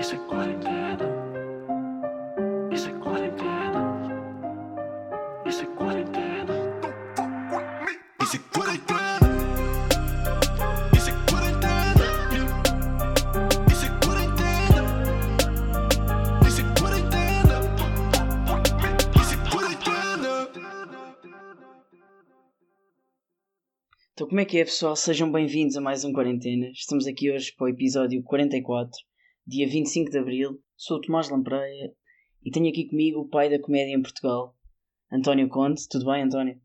Isso é quarentena. Isso é quarentena. Isso é quarentena. Isso é quarentena. Isso é quarentena. Isso é quarentena. Isso é quarentena. Isso é quarentena. Então, como é que é, pessoal? Sejam bem-vindos a mais um Quarentena. Estamos aqui hoje para o episódio 44, dia 25 de abril. Sou o Tomás Lampreia e tenho aqui comigo o pai da comédia em Portugal, António Conte. Tudo bem, António?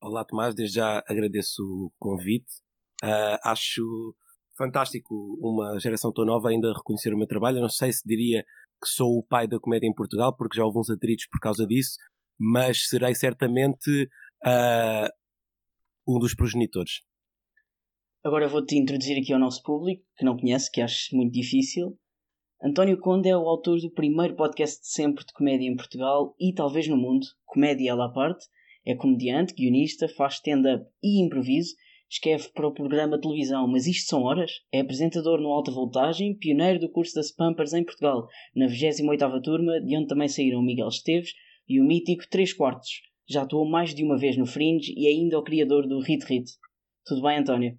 Olá Tomás, desde já agradeço o convite. Ah, acho fantástico uma geração tão nova ainda reconhecer o meu trabalho. Eu não sei se diria que sou o pai da comédia em Portugal, porque já houve uns atritos por causa disso, mas serei certamente ah, um dos progenitores. Agora vou-te introduzir aqui ao nosso público, que não conhece, que acho muito difícil. António Conde é o autor do primeiro podcast de sempre de comédia em Portugal e talvez no mundo, Comédia à parte. É comediante, guionista, faz stand-up e improviso, escreve para o programa de televisão Mas Isto São Horas, é apresentador no Alta Voltagem, pioneiro do curso das Pampers em Portugal, na 28ª turma, de onde também saíram Miguel Esteves e o mítico 3 quartos. Já atuou mais de uma vez no Fringe e é ainda o criador do Hit Hit. Tudo bem, António?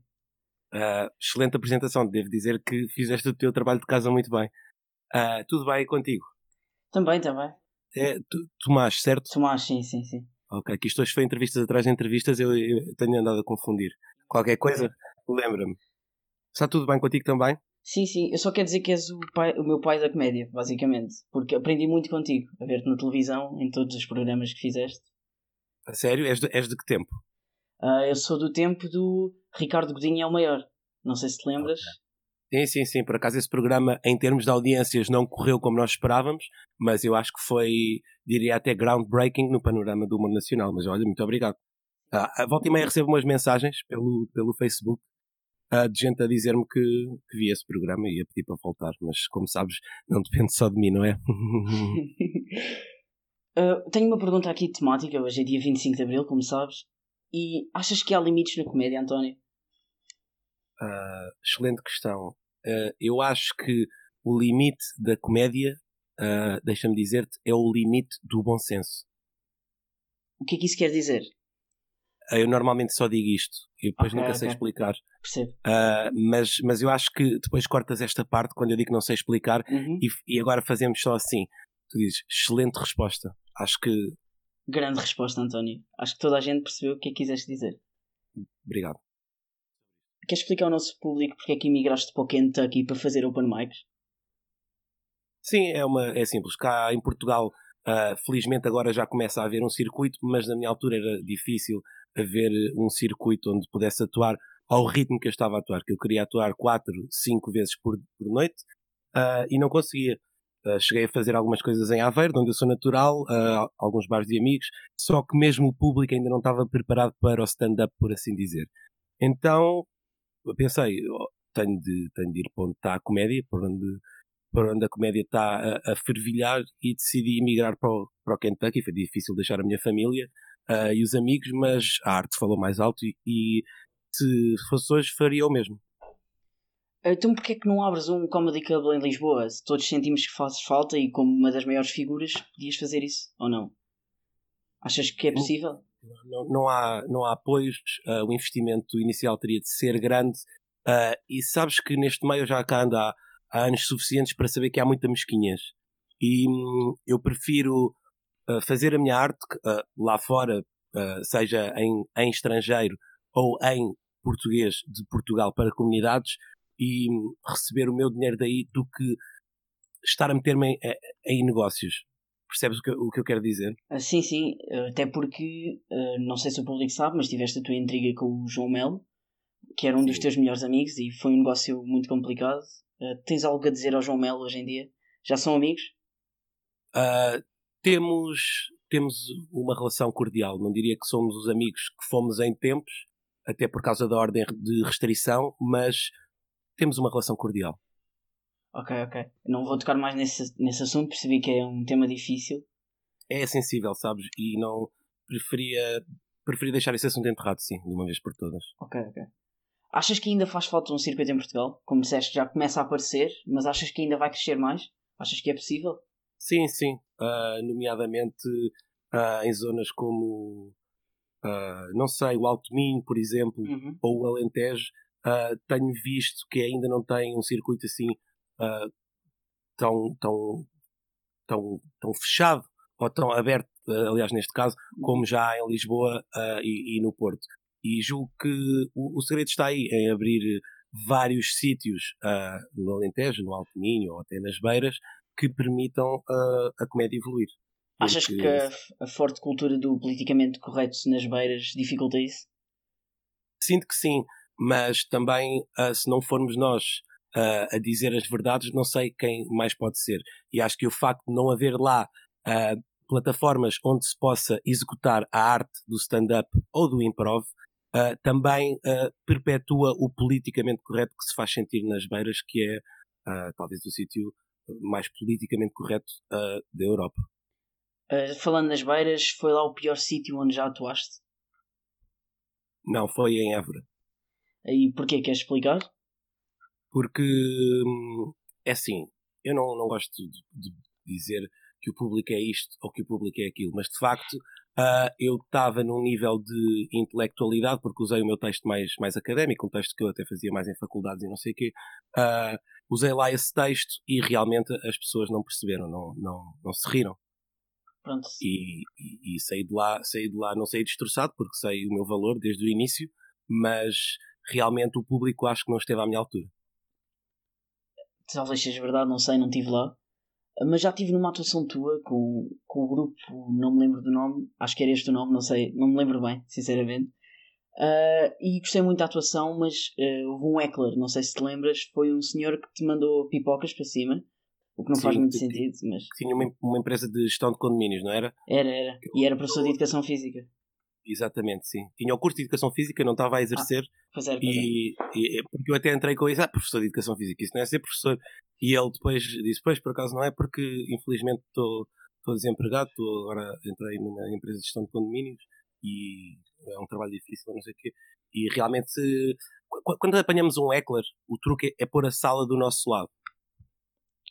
Ah, excelente apresentação, devo dizer que fizeste o teu trabalho de casa muito bem. Ah, tudo bem contigo? Também, também. É, tu- Tomás, certo? Tomás, sim, sim, sim. Ok, que isto hoje foi entrevistas atrás de entrevistas, eu, eu tenho andado a confundir. Qualquer coisa, lembra-me. Está tudo bem contigo também? Sim, sim, eu só quero dizer que és o, pai- o meu pai da comédia, basicamente. Porque aprendi muito contigo, a ver-te na televisão, em todos os programas que fizeste. A sério? És de, és de que tempo? Ah, eu sou do tempo do Ricardo Godinho é o maior. Não sei se te lembras. Sim, sim, sim. Por acaso esse programa, em termos de audiências, não correu como nós esperávamos, mas eu acho que foi, diria até groundbreaking no panorama do humor nacional. Mas olha, muito obrigado. Ah, volta e meia recebo umas mensagens pelo, pelo Facebook ah, de gente a dizer-me que, que via esse programa e a pedir para voltar. Mas, como sabes, não depende só de mim, não é? Ah, tenho uma pergunta aqui temática. Hoje é dia 25 de abril, como sabes. E achas que há limites na comédia, António? Ah, excelente questão. Ah, eu acho que o limite da comédia, ah, deixa-me dizer-te, é o limite do bom senso. O que é que isso quer dizer? Ah, Eu normalmente só digo isto e depois Ok, nunca sei ok. explicar. Percebo. Mas, mas eu acho que depois cortas esta parte quando eu digo que não sei explicar Uhum. e, e agora fazemos só assim. Tu dizes, excelente resposta. Acho que. Grande resposta, António. Acho que toda a gente percebeu o que é que quiseste dizer. Obrigado. Queres explicar ao nosso público porque é que emigraste para o Kentucky para fazer open mics? Sim, é, uma, é simples. Cá em Portugal, ah, felizmente agora já começa a haver um circuito, mas na minha altura era difícil haver um circuito onde pudesse atuar ao ritmo que eu estava a atuar, que eu queria atuar 4, 5 vezes por, por noite ah, e não conseguia. Ah, cheguei a fazer algumas coisas em Aveiro, de onde eu sou natural, ah, alguns bares de amigos, só que mesmo o público ainda não estava preparado para o stand-up, por assim dizer. Então, pensei, oh, tenho de, tenho de ir para onde está a comédia, por onde, por onde a comédia está a, a fervilhar e decidi emigrar para o, para o Kentucky. Foi difícil deixar a minha família ah, e os amigos, mas a arte falou mais alto e, e se fosse hoje faria o mesmo. Então porquê é que não abres um comedy club em Lisboa? Se todos sentimos que fazes falta e como uma das maiores figuras, podias fazer isso, ou não? Achas que é possível? Não, não há, não há apoios, ah, o investimento inicial teria de ser grande ah, e sabes que neste meio já cá ando há, há anos suficientes para saber que há muita mesquinhas e hum, eu prefiro ah, fazer a minha arte lá fora, seja em, em estrangeiro ou em português de Portugal para comunidades e hum, receber o meu dinheiro daí do que estar a meter-me em, em negócios. Percebes o que, eu- o que eu quero dizer? Ah, sim, sim, até porque, ah, não sei se o público sabe, mas tiveste a tua intriga com o João Melo, que era um dos Sim. teus melhores amigos e foi um negócio muito complicado. Ah, tens algo a dizer ao João Melo hoje em dia? Já são amigos? Ah, temos, temos uma relação cordial. Não diria que somos os amigos que fomos em tempos, até por causa da ordem de restrição, mas temos uma relação cordial. Ok, ok. Não vou tocar mais nesse, nesse assunto, percebi que é um tema difícil. É sensível, sabes? E não preferia, preferia deixar esse assunto enterrado, sim, de uma vez por todas. Ok, ok. Achas que ainda faz falta um circuito em Portugal? Como disseste, já começa a aparecer, mas achas que ainda vai crescer mais? Achas que é possível? Sim, sim. Uh, nomeadamente uh, em zonas como, uh, não sei, o Alto Minho, por exemplo, Uhum. ou o Alentejo, tenho visto que ainda não tem um circuito assim tão, tão, tão, tão fechado ou tão aberto, aliás, neste caso, como já há em Lisboa e, e no Porto. E julgo que o, o segredo está aí, em abrir vários sítios uh, no Alentejo, no Alto Minho ou até nas Beiras que permitam uh, a comédia evoluir. Achas que a, forte cultura do politicamente correto nas Beiras dificulta isso? Sinto que sim, mas também uh, se não formos nós a dizer as verdades, não sei quem mais pode ser. E acho que o facto de não haver lá plataformas onde se possa executar a arte do stand-up ou do improv uh, também uh, perpetua o politicamente correto que se faz sentir nas beiras, que é uh, talvez o sítio mais politicamente correto da Europa. falando nas beiras, foi lá o pior sítio onde já atuaste? Não, foi em Évora. E porquê? Queres explicar? Porque hum, é assim, eu não, não gosto de, de dizer que o público é isto ou que o público é aquilo, mas de facto uh, eu estava num nível de intelectualidade, porque usei o meu texto mais, mais académico, um texto que eu até fazia mais em faculdades e não sei o quê. Uh, usei lá esse texto e realmente as pessoas não perceberam, não, não, não se riram. Pronto. E, e, e, saí de lá, saí de lá, não saí destroçado, porque sei o meu valor desde o início, mas realmente o público acho que não esteve à minha altura. Talvez seja verdade, não sei, não estive lá. Mas já tive numa atuação tua com, com o grupo, não me lembro do nome, acho que era este o nome, não sei, não me lembro bem, sinceramente. Uh, e gostei muito da atuação, mas uh, houve um heckler, não sei se te lembras, foi um senhor que te mandou pipocas para cima, o que não Sim, faz muito sentido, mas... Tinha uma, uma empresa de gestão de condomínios, não era? Era, era. E era professor de Educação Física. Exatamente, sim. Tinha o curso de Educação Física, não estava a exercer. Ah, pois e, e, porque eu até entrei com isso, ah, professor de Educação Física, isso não é ser professor. E ele depois disse, pois, por acaso não é, porque infelizmente estou desempregado, tô, agora entrei numa empresa de gestão de condomínios e é um trabalho difícil, não sei o quê. E realmente, quando apanhamos um heckler, o truque é pôr a sala do nosso lado.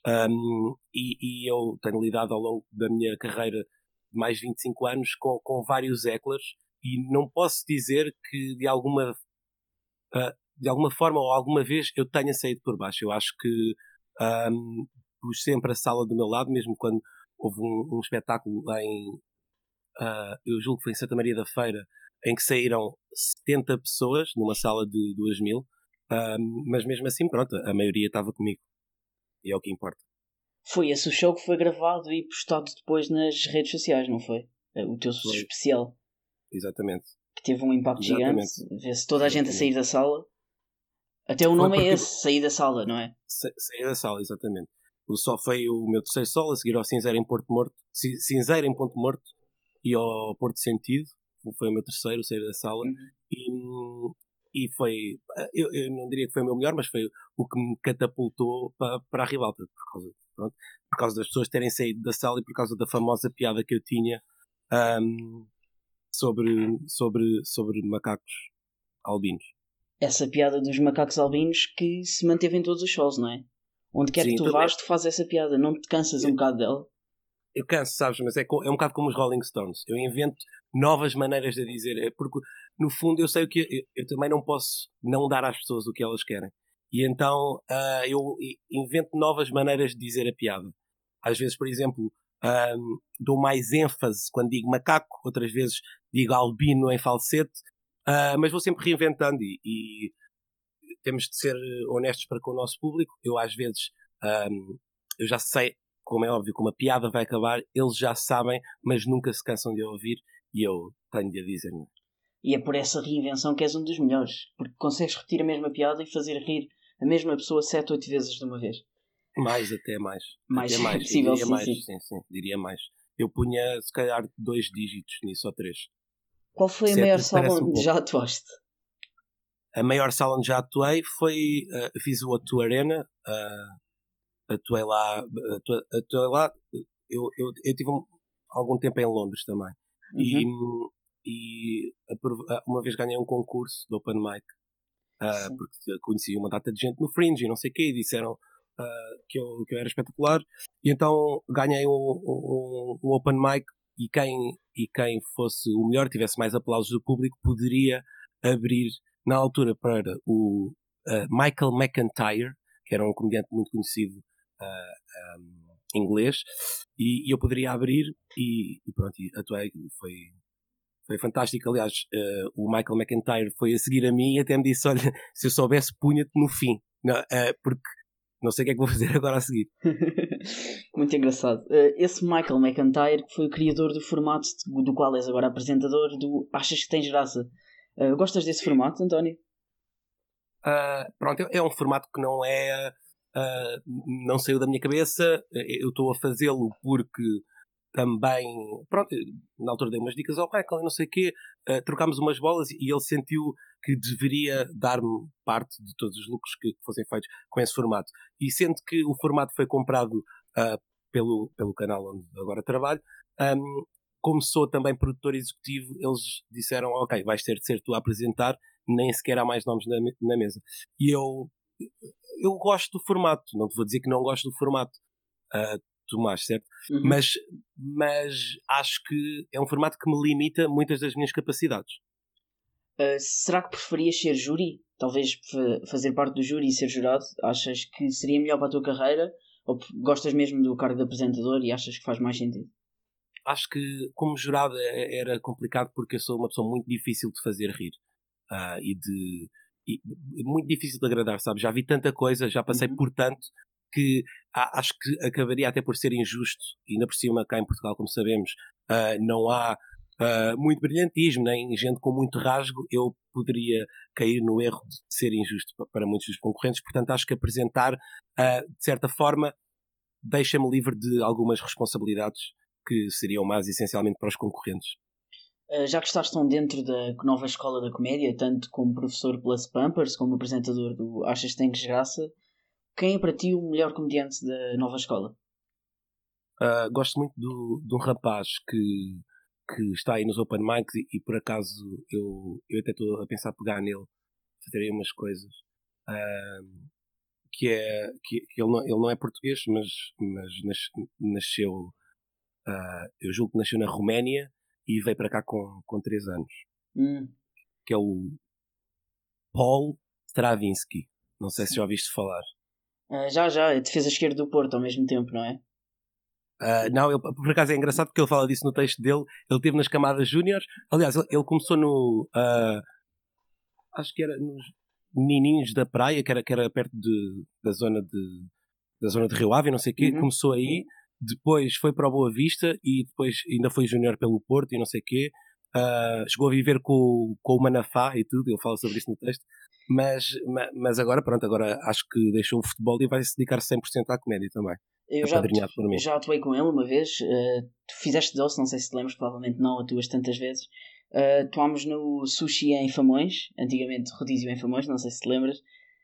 Um, e, e, eu tenho lidado ao longo da minha carreira mais de 25 anos com, com vários hecklers e não posso dizer que de alguma uh, de alguma forma ou alguma vez eu tenha saído por baixo. Eu acho que um, pus sempre a sala do meu lado, mesmo quando houve um, um espetáculo em uh, eu julgo que foi em Santa Maria da Feira em que saíram 70 pessoas numa sala de 2 mil, um, mas mesmo assim, pronto, a maioria estava comigo. E é o que importa. Foi esse o show que foi gravado e postado depois nas redes sociais, não foi? O teu foi. especial. Exatamente. Que teve um impacto Exatamente. gigante. Vê-se toda a gente a sair da sala. Até o nome é esse, sair da sala, não é? Sa sair da sala, exatamente. O sol foi o meu terceiro solo, a seguir ao Cinzeiro em Porto Morto. Cinzeiro em Ponto Morto e ao Porto Sentido. Foi o meu terceiro, sair da sala. Uhum. E, e foi. Eu, eu, não diria que foi o meu melhor, mas foi o que me catapultou para, para a ribalta. Por causa, pronto, por causa das pessoas terem saído da sala e por causa da famosa piada que eu tinha um, sobre, sobre, sobre macacos albinos. Essa piada dos macacos albinos que se manteve em todos os shows, não é? Onde quer Sim, que tu vás, tu fazes essa piada, não te cansas eu, um bocado dela? Eu canso, sabes, mas é, é um bocado como os Rolling Stones. Eu invento novas maneiras de dizer, é porque no fundo eu sei o que eu, eu também não posso não dar às pessoas o que elas querem. E então uh, eu invento novas maneiras de dizer a piada. Às vezes, por exemplo, dou mais ênfase quando digo macaco, outras vezes digo albino em falsete, uh, mas vou sempre reinventando e, e, temos de ser honestos para com o nosso público. Eu às vezes eu já sei, como é óbvio, como a piada vai acabar, eles já sabem, mas nunca se cansam de ouvir e eu tenho de a dizer. Não. E é por essa reinvenção que és um dos melhores, porque consegues repetir a mesma piada e fazer rir a mesma pessoa sete, oito vezes de uma vez. Mais, até mais. Mais, até mais. possível, diria sim, mais, sim. sim, sim, diria mais. Eu punha, se calhar, dois dígitos nisso, ou três. Qual foi a maior sala onde um já atuaste? A maior sala onde já atuei foi, uh, fiz o O2 Arena, uh, atuei lá, atuei, atuei lá, eu, eu, eu tive um, algum tempo em Londres também. Uhum. E, e uma vez ganhei um concurso do Open Mic uh, porque conheci uma data de gente no Fringe e não sei o quê, e disseram uh, que, eu, que eu era espetacular. E então ganhei um, um, um open mic e quem, e quem fosse o melhor, tivesse mais aplausos do público, poderia abrir na altura para o uh, Michael McIntyre, que era um comediante muito conhecido um, inglês, e, e, eu poderia abrir e, e pronto, e atuei, foi, foi fantástico. Aliás, uh, o Michael McIntyre foi a seguir a mim e até me disse: Olha, se eu soubesse, punha-te no fim, não, uh, porque não sei o que é que vou fazer agora a seguir. Muito engraçado. Uh, esse Michael McIntyre foi o criador do formato do qual és agora apresentador do Achas que Tens Graça. gostas desse formato, António? pronto, é um formato que não é. não saiu da minha cabeça. Eu estou a fazê-lo porque também, pronto, na altura dei umas dicas ao Michael não sei o quê, uh, trocámos umas bolas e ele sentiu que deveria dar-me parte de todos os lucros que, fossem feitos com esse formato. E sendo que o formato foi comprado uh, pelo, pelo canal onde agora trabalho, um, como sou também produtor executivo, eles disseram, ok, vais ter de ser tu a apresentar, nem sequer há mais nomes na, na mesa. E eu, eu gosto do formato, não te vou dizer que não gosto do formato. Uh, Tomás, certo? Uhum. Mas, mas acho que é um formato que me limita muitas das minhas capacidades. Uh, será que preferias ser júri? Talvez fazer parte do júri e ser jurado? Achas que seria melhor para a tua carreira? Ou gostas mesmo do cargo de apresentador e achas que faz mais sentido? Acho que como jurado é, era complicado porque eu sou uma pessoa muito difícil de fazer rir. Uh, e de e muito difícil de agradar, sabe? Já vi tanta coisa, já passei uhum. por tanto que acho que acabaria até por ser injusto, e ainda por cima cá em Portugal, como sabemos, uh, não há uh, muito brilhantismo, nem gente com muito rasgo, eu poderia cair no erro de ser injusto para muitos dos concorrentes, portanto acho que apresentar, de certa forma, deixa-me livre de algumas responsabilidades que seriam mais essencialmente para os concorrentes. Já que estás tão dentro da nova escola da comédia, tanto como professor Plus Pampers, como apresentador do Achas Tens Graça, quem é para ti o melhor comediante da nova escola? Uh, gosto muito do, de um rapaz que, que está aí nos Open Mics e, e por acaso eu, eu até estou a pensar pegar nele, fazer aí umas coisas. Uh, que é que, que, ele, não, ele não é português, mas, mas nas, nasceu, uh, eu julgo que nasceu na Roménia e veio para cá com, com 3 anos. Hum. Que é o Paul Stravinsky. Não sei se já ouviste falar. Uh, já, já, é defesa esquerda do Porto ao mesmo tempo, não é? Uh, não, ele, por acaso é engraçado porque ele fala disso no texto dele. Ele teve nas camadas júniores. Aliás, ele, ele, começou no. Uh, acho que era nos Menininhos da Praia, que era, que era perto de, da, zona de, da zona de Rio Ave, não sei o quê. Uhum. Começou aí, depois foi para o Boa Vista e depois ainda foi júnior pelo Porto e não sei o quê. Uh, chegou a viver com, com o Manafá e tudo. Ele fala sobre isso no texto. Mas, mas agora, pronto, agora acho que deixou o futebol e vai se dedicar 100% à comédia também. Eu já, por mim. já atuei com ele uma vez. Uh, tu fizeste doce, não sei se te lembras, provavelmente não, atuas tantas vezes. Uh, atuámos no sushi em Famões, antigamente rodízio em Famões, não sei se te lembras.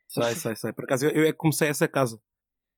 Sei, sei, sei. Por acaso eu, eu é que comecei essa casa.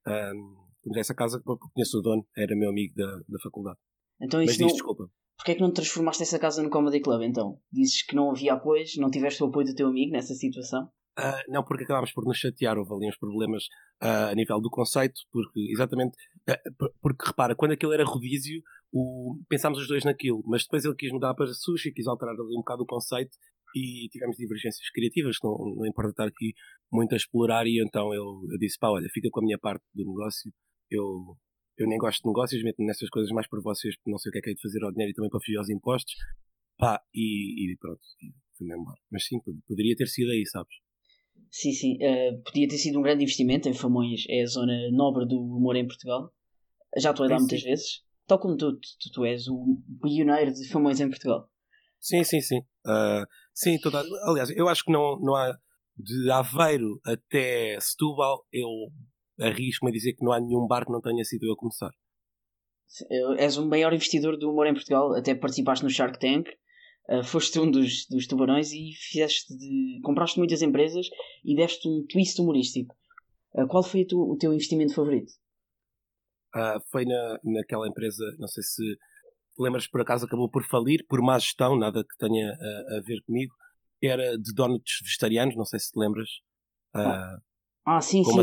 Um, comecei essa casa porque conheço o dono, era meu amigo da, da faculdade. Então, Mas diz, não... desculpa. Porquê é que não transformaste essa casa no Comedy Club então? Dizes que não havia apoios, não tiveste o apoio do teu amigo nessa situação? Uh, não, porque acabámos por nos chatear, houve ali uns problemas uh, a nível do conceito, porque exatamente, uh, porque repara, quando aquilo era rodízio, o, pensámos os dois naquilo, mas depois ele quis mudar para sushi, quis alterar ali um bocado o conceito e tivemos divergências criativas, não, não importa estar aqui muito a explorar, e então eu, eu disse, pá, olha, fica com a minha parte do negócio, eu eu nem gosto de negócios, meto nessas coisas mais por vocês, porque não sei o que é que é de fazer ao dinheiro e também para fugir aos impostos. Pá, e, e pronto, fui-me embora. Mas sim, poderia ter sido aí, sabes? Sim, sim. Uh, podia ter sido um grande investimento em Famões, é a zona nobre do humor em Portugal. Já estou a dar muitas sim. vezes. Tal como tu, tu, tu, és o pioneiro de Famões em Portugal. Sim, sim, sim. Uh, sim, toda... aliás, eu acho que não, não há de Aveiro até Setúbal, eu arrisco-me a dizer que não há nenhum bar que não tenha sido eu a começar. És o maior investidor do humor em Portugal, até participaste no Shark Tank, uh, foste um dos, dos tubarões e fizeste de, compraste muitas empresas e deste um twist humorístico. Uh, qual foi tu, o teu investimento favorito? Uh, foi na, naquela empresa, não sei se lembras por acaso acabou por falir, por má gestão, nada que tenha a, a ver comigo, era de donuts vegetarianos, não sei se te lembras. Ah, Ah, sim, sim.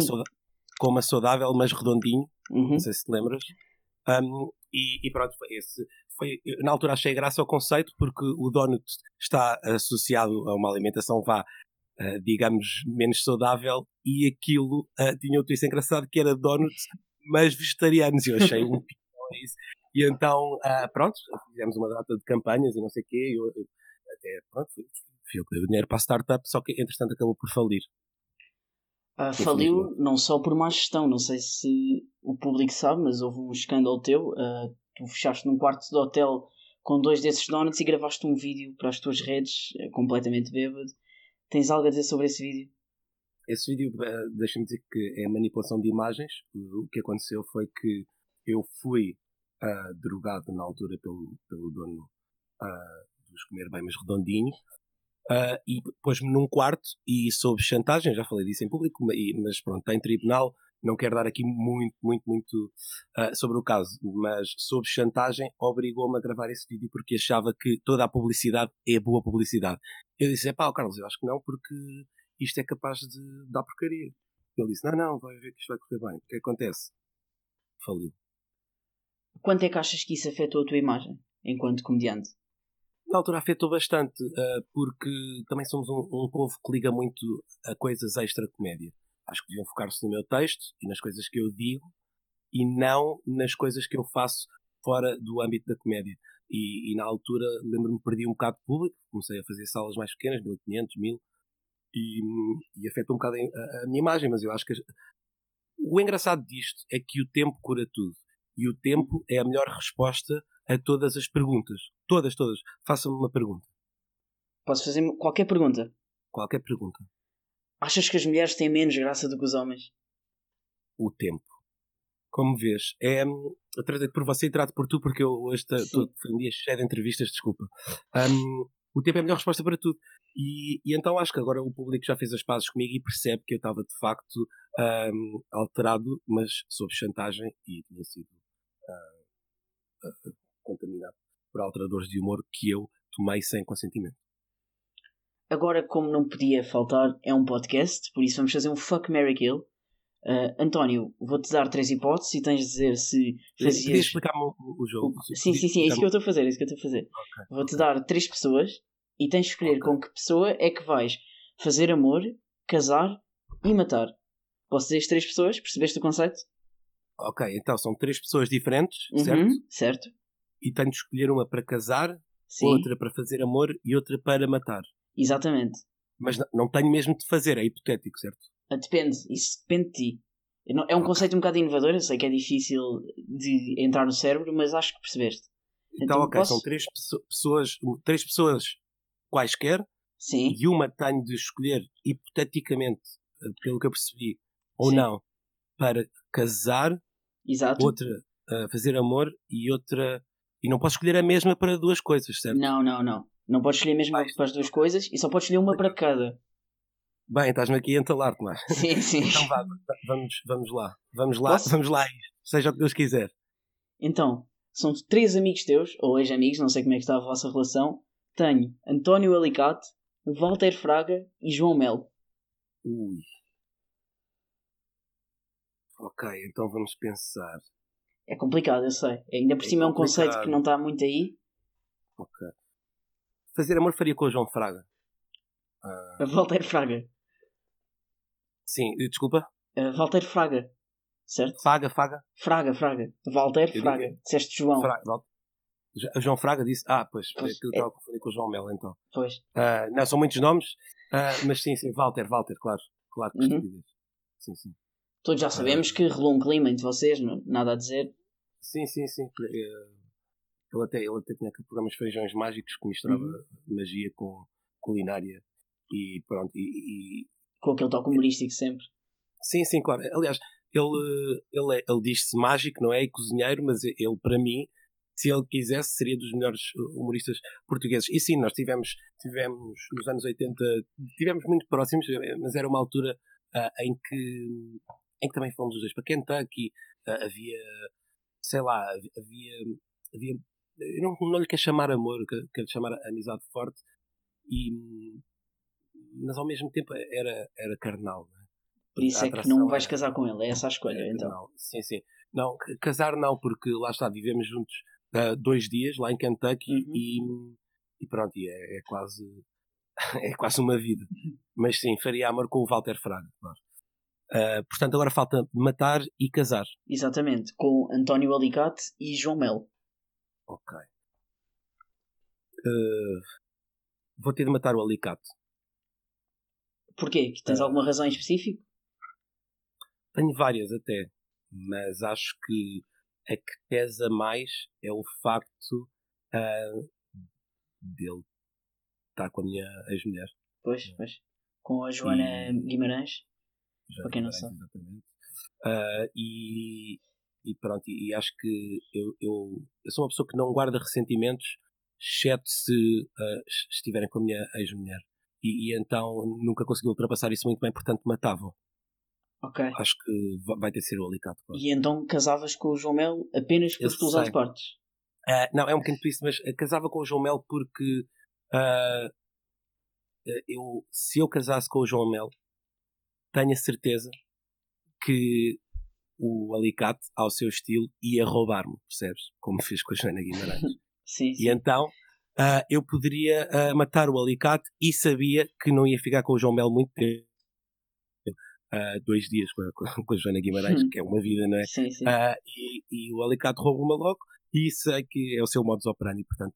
Com uma saudável, mas redondinho. Uhum. Não sei se te lembras. Um, e, e pronto, foi esse. Foi, na altura achei graça ao conceito porque o donut está associado a uma alimentação vá, ah, digamos, menos saudável e aquilo ah, tinha um twist engraçado que era donuts, mas vegetarianos. Eu achei um picão a isso. E então, ah, pronto, fizemos uma data de campanhas e não sei o quê. Eu, eu- até, pronto, fui, fui eu que dei o dinheiro para a startup, só que entretanto acabou por falir. Ah, Infelizmente. faliu não só por má gestão, não sei se o público sabe, mas houve um escândalo teu. ah, tu fechaste num quarto de hotel com dois desses donuts e gravaste um vídeo para as tuas redes, eh, completamente bêbado. Tens algo a dizer sobre esse vídeo? Esse vídeo, eh, deixa-me dizer que é manipulação de imagens. O que aconteceu foi que eu fui ah, drogado na altura pelo, pelo dono ah, dos Comer Bem, mas redondinho. Ah, e pôs-me num quarto e sob chantagem, já falei disso em público, ma- mas pronto, está em tribunal. Não quero dar aqui muito, muito, muito ah, sobre o caso, mas sob chantagem obrigou-me a gravar esse vídeo porque achava que toda a publicidade é boa publicidade. Eu disse: é pá, Carlos, eu acho que não, porque isto é capaz de dar porcaria. Ele disse: Não, não, vai ver que isto vai correr bem. O que acontece? Faliu. Quanto é que achas que isso afetou a tua imagem enquanto comediante? Na altura afetou bastante, ah, porque também somos um, um povo que liga muito a coisas extra-comédia. Acho que deviam focar-se no meu texto e nas coisas que eu digo e não nas coisas que eu faço fora do âmbito da comédia. E, e na altura lembro-me perdi um bocado de público, comecei a fazer salas mais pequenas, 1500, 1000, e, e afetou um bocado a, a minha imagem, mas eu acho que o engraçado disto é que o tempo cura tudo. E o tempo é a melhor resposta a todas as perguntas. Todas, todas. Faça-me uma pergunta. Posso fazer qualquer pergunta? Qualquer pergunta. Achas que as mulheres têm menos graça do que os homens? O tempo. Como vês, é. hum, Eu trato por você e trato por tu, porque eu hoje foi um dia cheio de entrevistas, desculpa. Hum, o tempo é a melhor resposta para tudo. E, e então acho que agora o público já fez as pazes comigo e percebe que eu estava de facto hum, alterado, mas sob chantagem e tinha sido ah, ah, contaminado por alteradores de humor que eu tomei sem consentimento. Agora, como não podia faltar, é um podcast, por isso vamos fazer um Fuck Mary Kill. Ah, António, vou-te dar três hipóteses e tens de dizer se fazias. explicar-me o, o jogo? Sim, sim, sim, é isso que eu estou a fazer, é isso que eu estou a fazer. Ok, Vou-te ok. dar três pessoas e tens de escolher Ok. com que pessoa é que vais fazer amor, casar e matar. Posso dizer as três pessoas? Percebeste o conceito? Ok, então são três pessoas diferentes, Uhum, certo? certo. E tenho de escolher uma para casar, Sim, outra para fazer amor e outra para matar. exatamente. Mas não, não tenho mesmo de fazer, é hipotético, certo? Ah, Depende, isso depende de ti. Não- É um conceito um bocado inovador, eu sei que é difícil de entrar no cérebro, mas acho que percebeste. Então, Então, ok, posso- são três pesso- pessoas, três pessoas quaisquer, Sim, e uma tenho de escolher, hipoteticamente, eh, pelo que eu percebi, ou Sim. não, para casar, exato. outra a fazer amor e outra. E não posso escolher a mesma para duas coisas, certo? Não, não, não. Não podes escolher mesmo Vai. para as duas coisas e só podes escolher uma para cada. Bem, estás-me aqui a entalar, Tomás. Sim, sim. Então vá, vamos, vamos lá. Vamos lá, Posso? vamos lá a. Seja o que Deus quiser. Então, são três amigos teus, ou ex-amigos, não sei como é que está a vossa relação. Tenho António Alicate, Walter Fraga e João Melo. Ui. Ok, então vamos pensar. É complicado, eu sei. Ainda por É cima é um conceito que não está muito aí. Ok. Fazer amor faria com o João Fraga. Ah, Walter Fraga. sim, desculpa. Uh, Walter Fraga. Certo? Faga, Faga. Fraga, Fraga. Walter Eu Fraga. digo- Disseste João. Fraga. João Fraga disse. Ah, pois, Pois, aquilo é. estava a confundir com o João Melo, então. Pois. Ah, não, são muitos nomes, ah, mas sim, sim, Walter, Walter, claro. Claro que Uhum. Sim, sim. Todos já sabemos que rolou um clima entre vocês, não- nada a dizer. Sim, sim, sim. Eh, Ele até, ele até tinha aquele programa feijões mágicos que misturava Uhum. magia com culinária e pronto. E, e- Com aquele toque humorístico sempre. sim, sim, claro. Aliás, ele, ele, é- ele diz-se mágico, não é? E cozinheiro, mas ele, para mim, se ele quisesse, seria dos melhores uh, humoristas portugueses. E sim, nós tivemos, tivemos nos anos 80, tivemos muito próximos, eh, mas era uma altura ah, em, que, em que também fomos os dois para Kentucky, ah, havia, sei lá, havia, havia eu não, não lhe quero chamar amor, quero, chamar amizade forte, e, mas ao mesmo tempo era, era carnal. Né? Por isso é que não vais era- casar com ele, é essa a escolha, então. carnal. Sim, sim. Não, casar não, porque lá está, vivemos juntos ah, dois dias lá em Kentucky Uhum. e, e pronto, e é, é quase é quase uma vida. Mas sim, faria amor com o Walter Fraga, claro. Ah, portanto, agora falta matar e casar. Exatamente, com António Alicate e João Melo. Ok. Ah, vou ter de matar o alicate. Porquê? Que Tens Ah. alguma razão em específico? Tenho várias até, mas acho que a que pesa mais é o facto dele estar com a minha ex-mulher. Pois, pois. Com a Joana E- Guimarães. Já Para quem não sabe. Exatamente. Ah, e, e pronto, e, e acho que eu, eu, eu sou uma pessoa que não guarda ressentimentos, exceto se es- estiverem com a minha ex-mulher. E, e então nunca consegui ultrapassar isso muito bem, portanto matava. Ok. Acho que va- vai ter de ser o alicate. claro. E então casavas com o João Melo apenas por pelos sei. partes. Ah, não, é um bocadinho twist, mas casava com o João Melo porque ah, eu, se eu casasse com o João Melo, tenho a certeza que o alicate, ao seu estilo, ia roubar-me, percebes? Como fez com a Joana Guimarães. Sim, sim. e então ah, eu poderia ah, matar o alicate e sabia que não ia ficar com o João Melo muito tempo. Ah, dois dias com a, com a Joana Guimarães, Hum. que é uma vida, não é? Sim, sim. E, e o alicate rouba-me logo e sei que é o seu modus operandi, portanto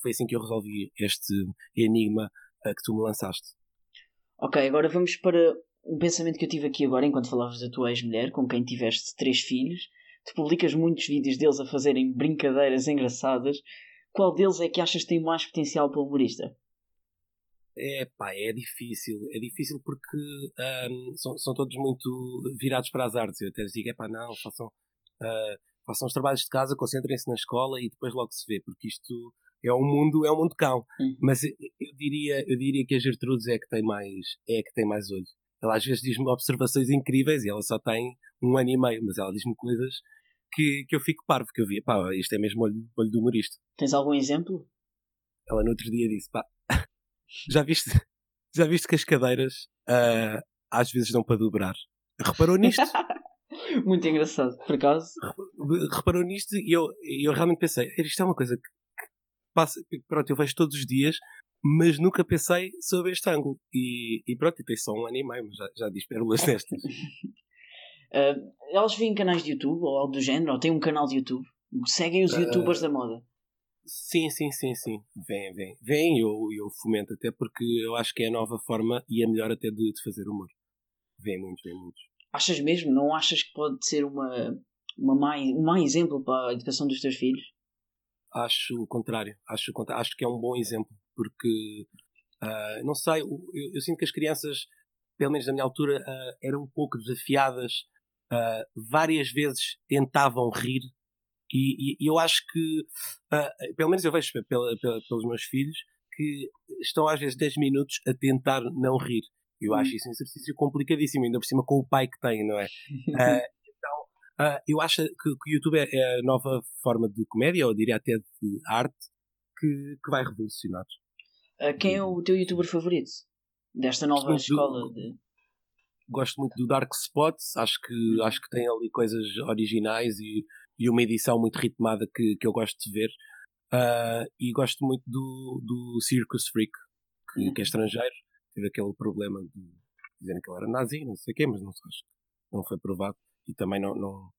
foi assim que eu resolvi este enigma que tu me lançaste. Ok, agora vamos para um pensamento que eu tive aqui agora enquanto falavas da tua ex-mulher, com quem tiveste três filhos. Tu publicas muitos vídeos deles a fazerem brincadeiras engraçadas. Qual deles é que achas que tem mais potencial para humorista? É pá, é difícil, é difícil porque ahm, são, são todos muito virados para as artes. Eu até lhes digo, é pá, não, façam, ah, façam os trabalhos de casa, concentrem-se na escola e depois logo se vê, porque isto é um mundo, é um mundo cão. Hum. Mas eu, eu diria, eu diria que a Gertrudes é que tem mais, é que tem mais olho. Ela às vezes diz-me observações incríveis e ela só tem um ano e meio, mas ela diz-me coisas que, que eu fico parvo, que eu vi, pá, isto é mesmo olho, olho do humorista. Tens algum exemplo? Ela no outro dia disse, pá, já viste, já viste que as cadeiras ah, às vezes dão para dobrar? Reparou nisto? Muito engraçado, por acaso. Reparou nisto e eu, eu realmente pensei, isto é uma coisa que, que passa, pronto, eu vejo todos os dias, mas nunca pensei sobre este ângulo. E, e pronto, e tem só um ano e meio, mas já, já diz pérolas destas. Ah, elas vêm canais de YouTube ou algo do género, ou têm um canal de YouTube. Seguem os Ah, youtubers da moda. Sim, sim, sim, sim. Vem, vem. Vem, eu, eu fomento até porque eu acho que é a nova forma e a melhor até de, de fazer humor. Vem muitos, vem muitos. Achas mesmo? Não achas que pode ser uma, uma má, um mau exemplo para a educação dos teus filhos? Acho o contrário. Acho, o contrário. acho que é um bom exemplo porque, ah, não sei, eu, eu sinto que as crianças, pelo menos na minha altura, ah, eram um pouco desafiadas. ah, várias vezes tentavam rir e, e- eu acho que, pelo menos eu vejo pela- pela- pelos meus filhos, que estão às vezes 10 minutos a tentar não rir. Eu acho isso um exercício complicadíssimo, ainda por cima com o pai que tem, não é? Ah, eu acho que, o YouTube é, é a nova forma de comédia, ou diria até de arte, que, que vai revolucionar. Ah, quem é o teu youtuber favorito? Desta nova Gosto escola do- de. Gosto muito do Dark Spot, acho que, acho que tem ali coisas originais e, e uma edição muito ritmada que, que eu gosto de ver. Ah, e gosto muito do, do Circus Freak, que, que é estrangeiro. Teve aquele problema de dizerem que ele era nazi, não sei o quê, mas não, acho que não foi provado. E também não, não.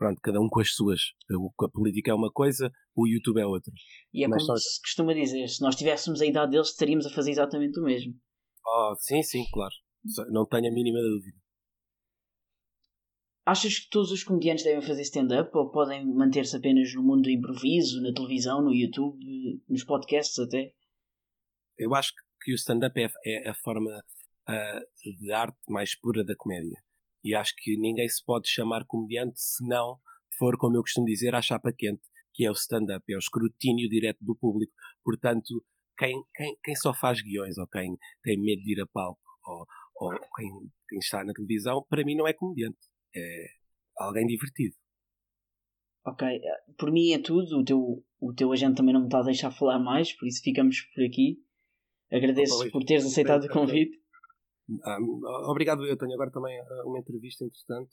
Pronto, cada um com as suas. A, política é uma coisa, o YouTube é outra. E é Mas como se costuma dizer: se nós tivéssemos a idade deles, estaríamos a fazer exatamente o mesmo. Oh, sim, sim, claro. Não tenho a mínima dúvida. Achas que todos os comediantes devem fazer stand-up ou podem manter-se apenas no mundo do improviso, na televisão, no YouTube, nos podcasts até? Eu acho que o stand-up é, é a forma ah, de arte mais pura da comédia. E acho que ninguém se pode chamar comediante se não for, como eu costumo dizer, à chapa quente, que é o stand-up, é o escrutínio direto do público. Portanto, quem, quem, quem só faz guiões ou quem tem medo de ir a palco ou, ou quem, quem está na televisão, para mim não é comediante. É alguém divertido. Ok, eh, por mim é tudo. O teu, o teu agente também não me está a deixar falar mais, por isso ficamos por aqui. Agradeço por teres aceitado o convite. Ah, obrigado, eu tenho agora também ah, uma entrevista, entretanto.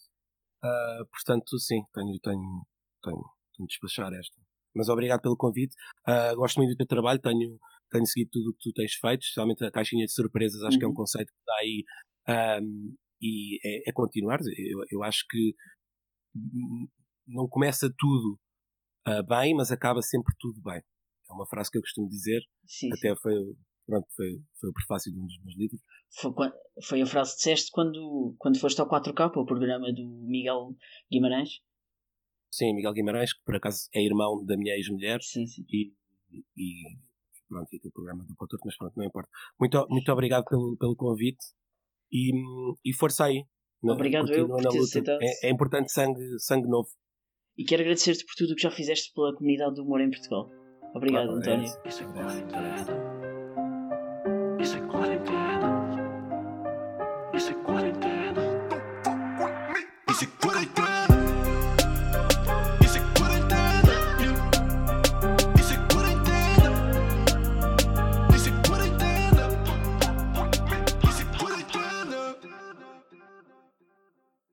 Ah, portanto, sim, tenho, tenho, tenho, tenho de despachar esta. Mas obrigado pelo convite. Ah, gosto muito do teu trabalho, tenho, tenho seguido tudo o que tu tens feito, especialmente a caixinha de surpresas, acho que é um Uhum. conceito que está aí ahm, e é, é continuar. Eu, eu acho que não começa tudo ah, bem, mas acaba sempre tudo bem. É uma frase que eu costumo dizer, sim. até foi, pronto, foi, foi o prefácio de um dos meus livros. Foi, foi a frase que disseste quando, quando foste ao 4K, o programa do Miguel Guimarães. Sim, Miguel Guimarães, que por acaso é irmão da minha ex-mulher, Sim, sim. e, e pronto, e aquele programa do Couto, mas pronto, não importa. Muito, muito obrigado pelo, pelo convite e, e força aí. Obrigado eu por luta. aceitado. É, é importante sangue, sangue novo. E quero agradecer-te por tudo o que já fizeste pela comunidade do humor em Portugal. Obrigado, Ah, é António. é.